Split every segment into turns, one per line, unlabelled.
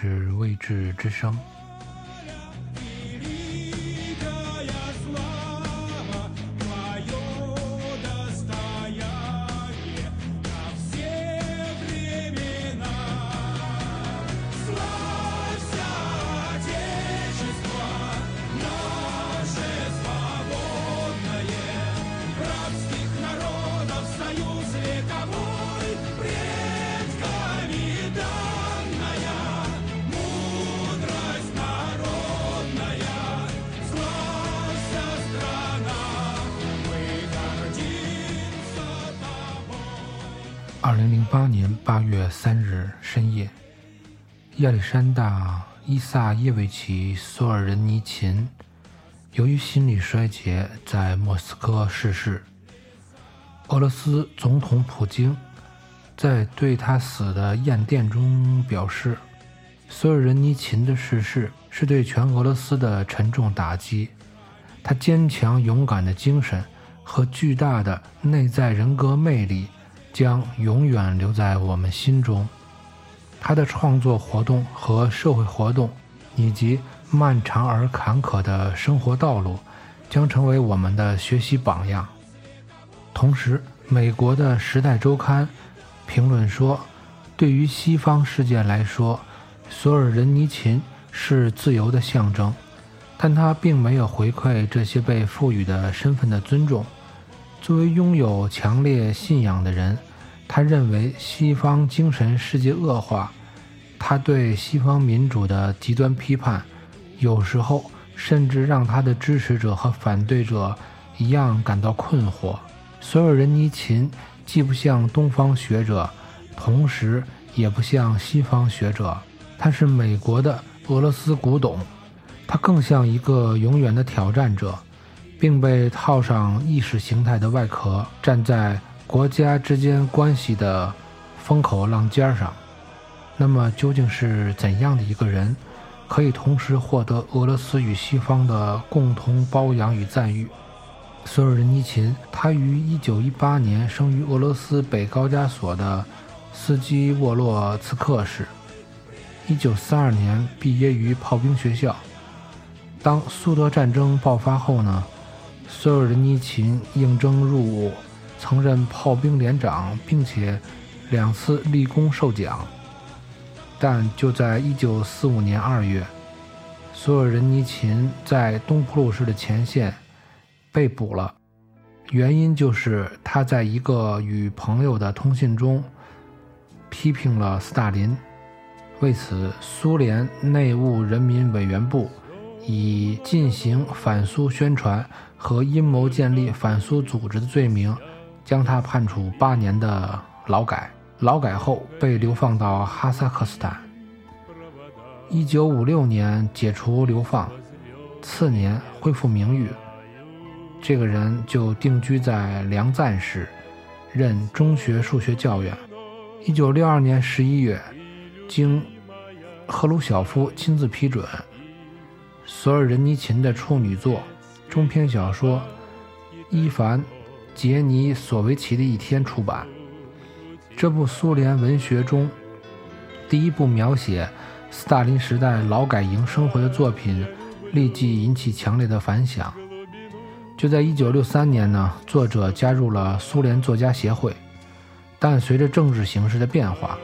是未知之声。八年八月三日深夜，亚历山大·伊萨耶维奇·索尔仁尼琴由于心理衰竭在莫斯科逝世。俄罗斯总统普京在对他死的唁电中表示：“索尔仁尼琴的逝世是对全俄罗斯的沉重打击，他坚强勇敢的精神和巨大的内在人格魅力。”将永远留在我们心中。他的创作活动和社会活动，以及漫长而坎坷的生活道路，将成为我们的学习榜样。同时，美国的《时代周刊》评论说：“对于西方世界来说，索尔仁尼琴是自由的象征，但他并没有回馈这些被赋予的身份的尊重。”作为拥有强烈信仰的人，他认为西方精神世界恶化。他对西方民主的极端批判，有时候甚至让他的支持者和反对者一样感到困惑。索尔仁尼琴既不像东方学者，同时也不像西方学者。他是美国的俄罗斯古董，他更像一个永远的挑战者。并被套上意识形态的外壳，站在国家之间关系的风口浪尖上。那么，究竟是怎样的一个人，可以同时获得俄罗斯与西方的共同包养与赞誉？索尔仁尼琴，他于1918年生于俄罗斯北高加索的斯基沃洛茨克市，1942年毕业于炮兵学校。当苏德战争爆发后呢？索尔仁尼琴应征入伍，曾任炮兵连长，并且两次立功受奖。但就在1945年2月，索尔仁尼琴在东普鲁士的前线被捕了，原因就是他在一个与朋友的通信中批评了斯大林。为此，苏联内务人民委员部以进行反苏宣传。和阴谋建立反苏组织的罪名，将他判处八年的劳改。劳改后被流放到哈萨克斯坦。一九五六年解除流放，次年恢复名誉。这个人就定居在梁赞市，任中学数学教员。一九六二年十一月，经赫鲁晓夫亲自批准，索尔仁尼琴的处女作。中篇小说《伊凡·杰尼索维奇的一天》出版。这部苏联文学中第一部描写斯大林时代劳改营生活的作品，立即引起强烈的反响。就在1963年呢，作者加入了苏联作家协会。但随着政治形势的变化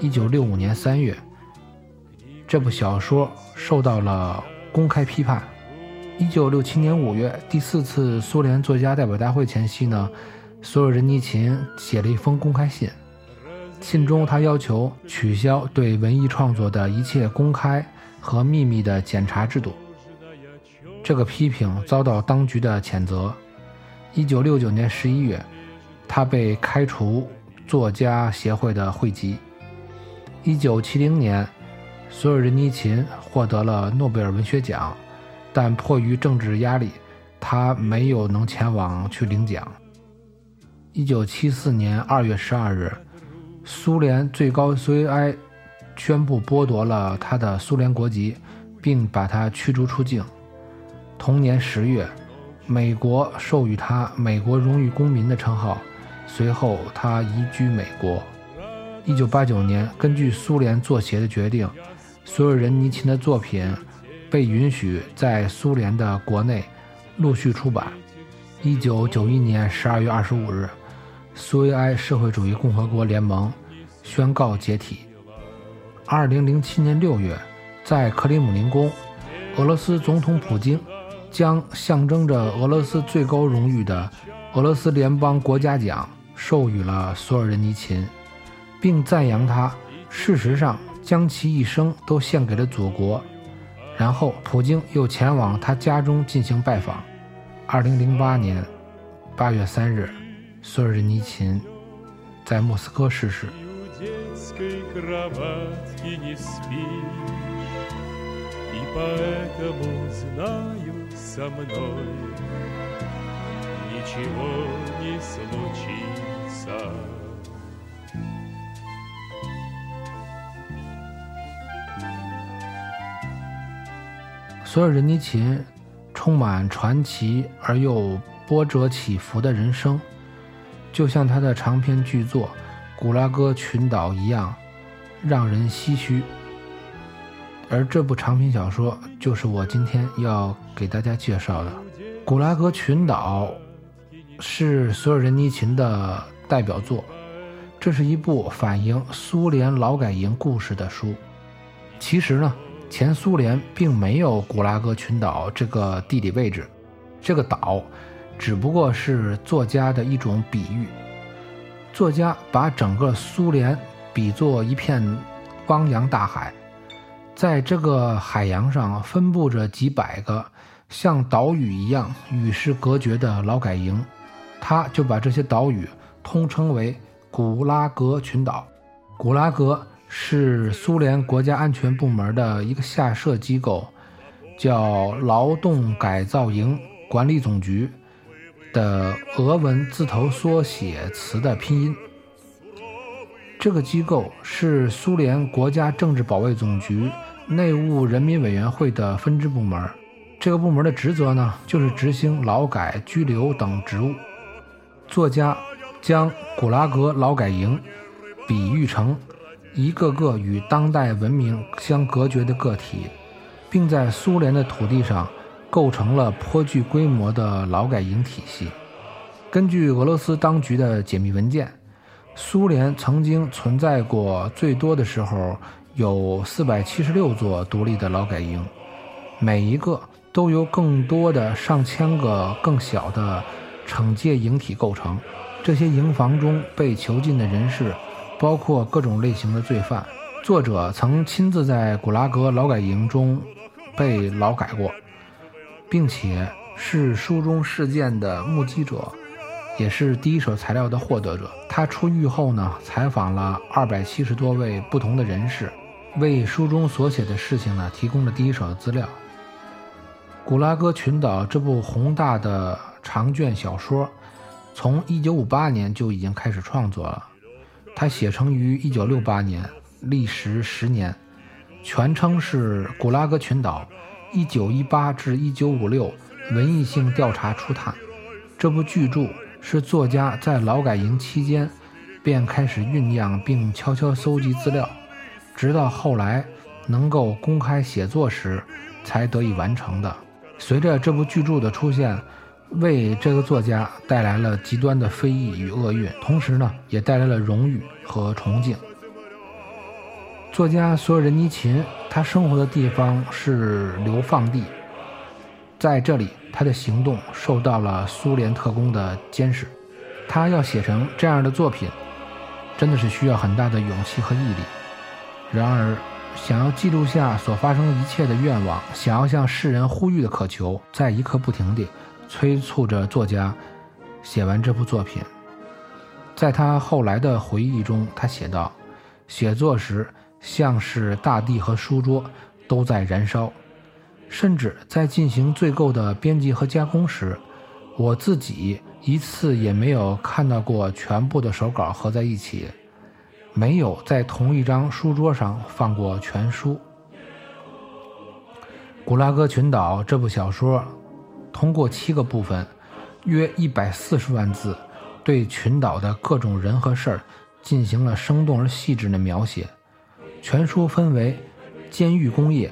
，1965年3月，这部小说受到了公开批判。一九六七年五月，第四次苏联作家代表大会前夕呢，索尔仁尼琴写了一封公开信。信中，他要求取消对文艺创作的一切公开和秘密的检查制度。这个批评遭到当局的谴责。一九六九年十一月，他被开除作家协会的会籍。一九七零年，索尔仁尼琴获得了诺贝尔文学奖。但迫于政治压力，他没有能前往去领奖。一九七四年二月十二日，苏联最高苏维埃宣布剥夺了他的苏联国籍，并把他驱逐出境。同年十月，美国授予他“美国荣誉公民”的称号。随后，他移居美国。一九八九年，根据苏联作协的决定，索尔仁尼琴的作品被允许在苏联的国内陆续出版。一九九一年十二月二十五日，苏维埃社会主义共和国联盟宣告解体。二零零七年六月，在克里姆林宫，俄罗斯总统普京将象征着俄罗斯最高荣誉的俄罗斯联邦国家奖授予了索尔仁尼琴，并赞扬他事实上将其一生都献给了祖国。然后，普京又前往他家中进行拜访。二零零八年八月三日，索尔仁尼琴在莫斯科逝世。索尔仁尼琴。充满传奇而又波折起伏的人生，就像他的长篇巨作《古拉格群岛》一样，让人唏嘘。而这部长篇小说就是我今天要给大家介绍的《古拉格群岛》，是索尔仁尼琴的代表作。这是一部反映苏联劳改营故事的书。其实呢。前苏联并没有古拉格群岛这个地理位置，这个岛只不过是作家的一种比喻。作家把整个苏联比作一片汪洋大海，在这个海洋上分布着几百个像岛屿一样与世隔绝的劳改营，他就把这些岛屿通称为古拉格群岛。古拉格。是苏联国家安全部门的一个下设机构，叫劳动改造营管理总局的俄文字头缩写词的拼音。这个机构是苏联国家政治保卫总局内务人民委员会的分支部门。这个部门的职责呢，就是执行劳改、拘留等职务。作家将古拉格劳改营比喻成。一个个与当代文明相隔绝的个体，并在苏联的土地上构成了颇具规模的劳改营体系。根据俄罗斯当局的解密文件，苏联曾经存在过最多的时候有四百七十六座独立的劳改营，每一个都由更多的上千个更小的惩戒营体构成。这些营房中被囚禁的人士。包括各种类型的罪犯。作者曾亲自在古拉格劳改营中被劳改过，并且是书中事件的目击者，也是第一手材料的获得者。他出狱后呢，采访了二百七十多位不同的人士，为书中所写的事情呢提供了第一手的资料。《古拉格群岛》这部宏大的长卷小说，从1958年就已经开始创作了。它写成于一九六八年，历时十年，全称是《古拉格群岛：一九一八至一九五六文艺性调查初探》。这部巨著是作家在劳改营期间便开始酝酿并悄悄搜集资料，直到后来能够公开写作时才得以完成的。随着这部巨著的出现。为这个作家带来了极端的非议与厄运，同时呢，也带来了荣誉和崇敬。作家索尔仁尼琴，他生活的地方是流放地，在这里，他的行动受到了苏联特工的监视。他要写成这样的作品，真的是需要很大的勇气和毅力。然而，想要记录下所发生一切的愿望，想要向世人呼吁的渴求，在一刻不停地。催促着作家写完这部作品。在他后来的回忆中，他写道：“写作时像是大地和书桌都在燃烧，甚至在进行最后的编辑和加工时，我自己一次也没有看到过全部的手稿合在一起，没有在同一张书桌上放过全书。”《古拉格群岛》这部小说。通过七个部分，约一百四十万字，对群岛的各种人和事儿进行了生动而细致的描写。全书分为监狱工业、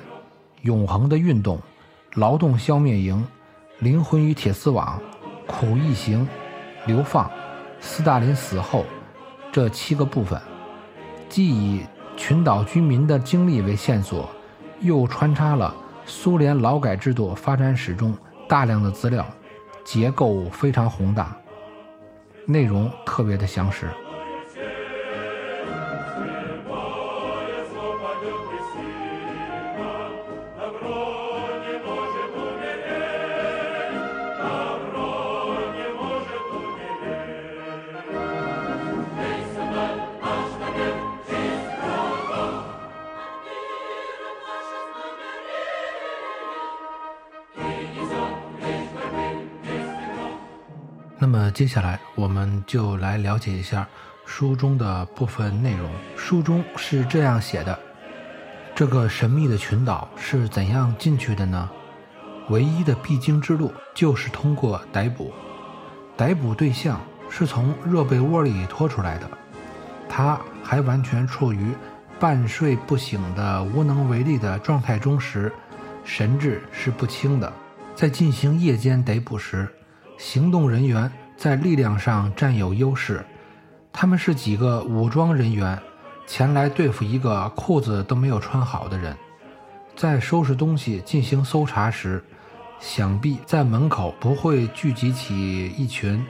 永恒的运动、劳动消灭营、灵魂与铁丝网、苦役行、流放、斯大林死后这七个部分，既以群岛居民的经历为线索，又穿插了苏联劳改制度发展史中大量的资料，结构非常宏大，内容特别的详实。那么接下来我们就来了解一下书中的部分内容。书中是这样写的：这个神秘的群岛是怎样进去的呢？唯一的必经之路就是通过逮捕。逮捕对象是从热被窝里拖出来的，他还完全处于半睡不醒的无能为力的状态中时，神志是不清的。在进行夜间逮捕时，行动人员在力量上占有优势，他们是几个武装人员前来对付一个裤子都没有穿好的人。在收拾东西进行搜查时，想必在门口不会聚集起一群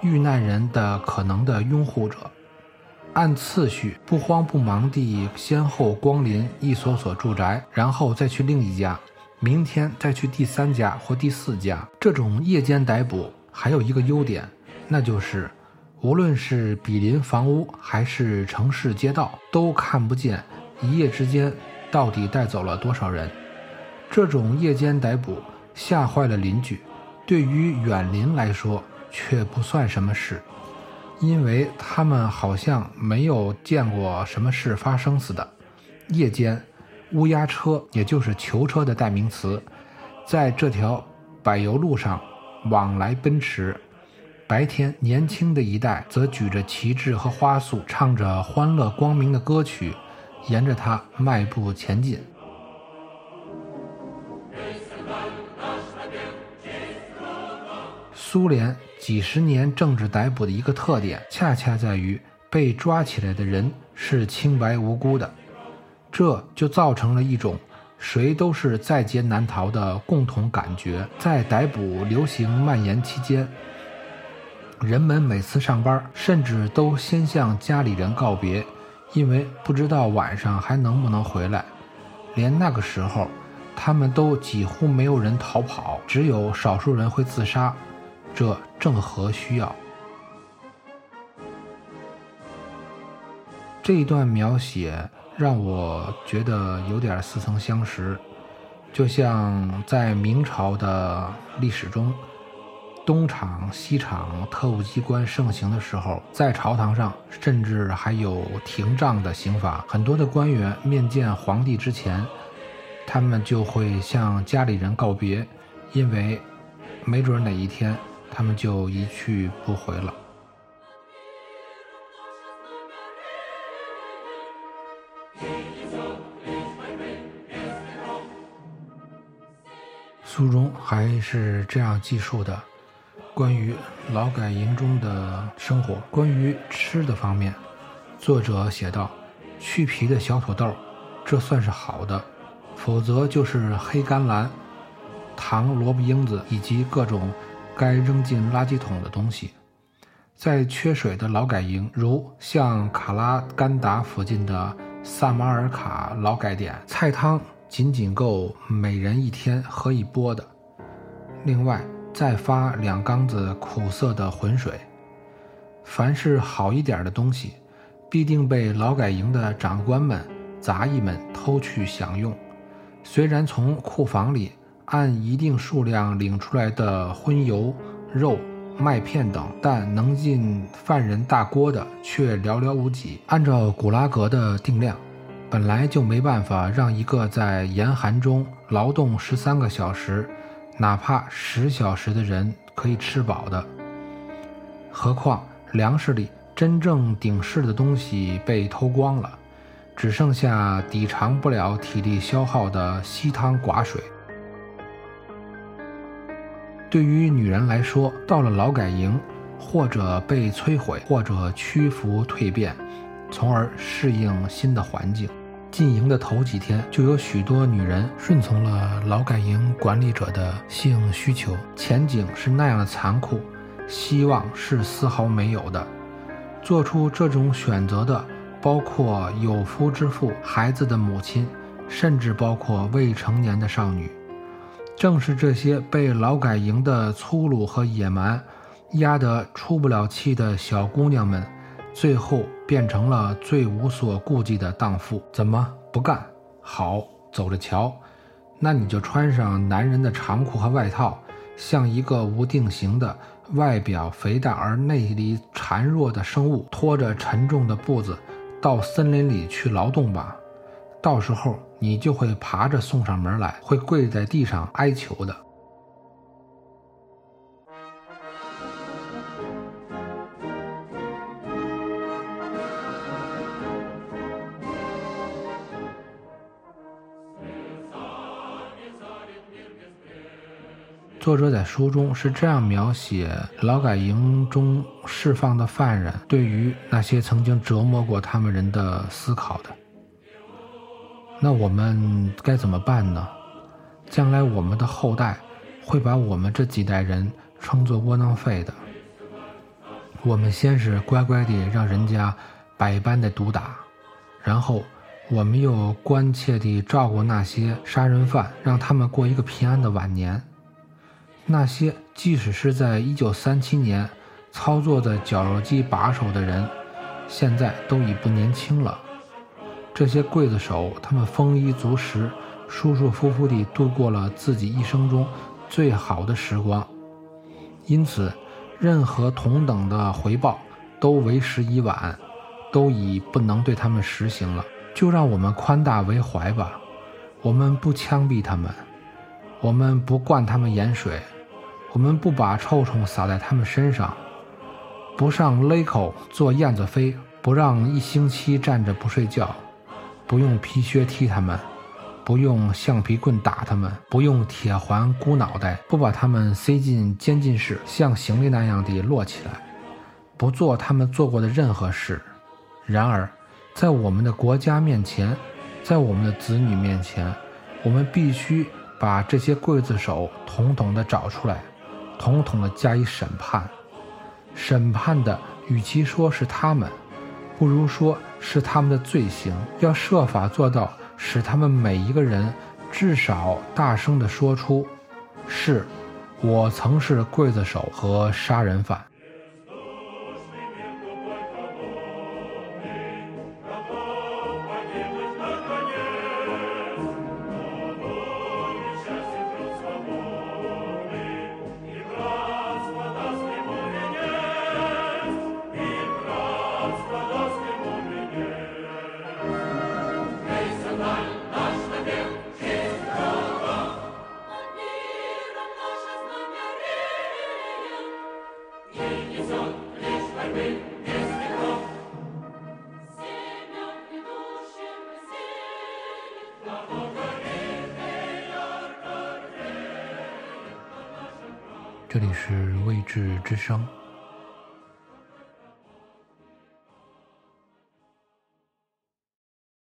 遇难人的可能的拥护者。按次序不慌不忙地先后光临一所所住宅，然后再去另一家。明天再去第三家或第四家。这种夜间逮捕还有一个优点，那就是无论是毗邻房屋还是城市街道，都看不见一夜之间到底带走了多少人。这种夜间逮捕吓坏了邻居，对于远邻来说却不算什么事，因为他们好像没有见过什么事发生似的。夜间。乌鸦车，也就是囚车的代名词，在这条柏油路上往来奔驰。白天，年轻的一代则举着旗帜和花束，唱着欢乐光明的歌曲，沿着它迈步前进。苏联几十年政治逮捕的一个特点，恰恰在于被抓起来的人是清白无辜的。这就造成了一种谁都是在劫难逃的共同感觉。在逮捕流行蔓延期间，人们每次上班，甚至都先向家里人告别，因为不知道晚上还能不能回来。连那个时候，他们都几乎没有人逃跑，只有少数人会自杀。这正合需要。这一段描写。让我觉得有点似曾相识，就像在明朝的历史中，东厂、西厂特务机关盛行的时候，在朝堂上甚至还有廷杖的刑罚。很多的官员面见皇帝之前，他们就会向家里人告别，因为没准哪一天他们就一去不回了。书中还是这样记述的：关于劳改营中的生活，关于吃的方面，作者写道：“去皮的小土豆，这算是好的；否则就是黑甘蓝、糖萝卜缨子以及各种该扔进垃圾桶的东西。”在缺水的劳改营，如像卡拉干达附近的萨马尔卡劳改点，菜汤。仅仅够每人一天喝一钵的，另外再发两缸子苦涩的浑水。凡是好一点的东西，必定被劳改营的长官们、杂役们偷去享用。虽然从库房里按一定数量领出来的荤油、肉、麦片等，但能进犯人大锅的却寥寥无几。按照古拉格的定量。本来就没办法让一个在严寒中劳动十三个小时，哪怕十小时的人可以吃饱的。何况粮食里真正顶事的东西被偷光了，只剩下抵偿不了体力消耗的稀汤寡水。对于女人来说，到了劳改营，或者被摧毁，或者屈服蜕变，从而适应新的环境。进营的头几天，就有许多女人顺从了劳改营管理者的性需求。前景是那样的残酷，希望是丝毫没有的。做出这种选择的，包括有夫之妇、孩子的母亲，甚至包括未成年的少女。正是这些被劳改营的粗鲁和野蛮压得出不了气的小姑娘们。最后变成了最无所顾忌的荡妇。怎么不干？好，走着瞧。那你就穿上男人的长裤和外套，像一个无定型的、外表肥大而内里孱弱的生物，拖着沉重的步子到森林里去劳动吧。到时候你就会爬着送上门来，会跪在地上哀求的。作者在书中是这样描写劳改营中释放的犯人对于那些曾经折磨过他们人的思考的。那我们该怎么办呢？将来我们的后代会把我们这几代人称作窝囊废的。我们先是乖乖地让人家百般的毒打，然后我们又关切地照顾那些杀人犯，让他们过一个平安的晚年。那些即使是在一九三七年操作的绞肉机把手的人，现在都已不年轻了。这些刽子手，他们丰衣足食，舒舒服服地度过了自己一生中最好的时光。因此，任何同等的回报都为时已晚，都已不能对他们实行了。就让我们宽大为怀吧，我们不枪毙他们，我们不灌他们盐水。我们不把臭虫撒在他们身上，不上勒口做燕子飞，不让一星期站着不睡觉，不用皮靴踢他们，不用橡皮棍打他们，不用铁环箍脑袋，不把他们塞进监禁室，像行李那样地摞起来，不做他们做过的任何事。然而，在我们的国家面前，在我们的子女面前，我们必须把这些刽子手统统的找出来。统统的加以审判，审判的与其说是他们，不如说是他们的罪行。要设法做到，使他们每一个人至少大声的说出：“是，我曾是刽子手和杀人犯。”智之声。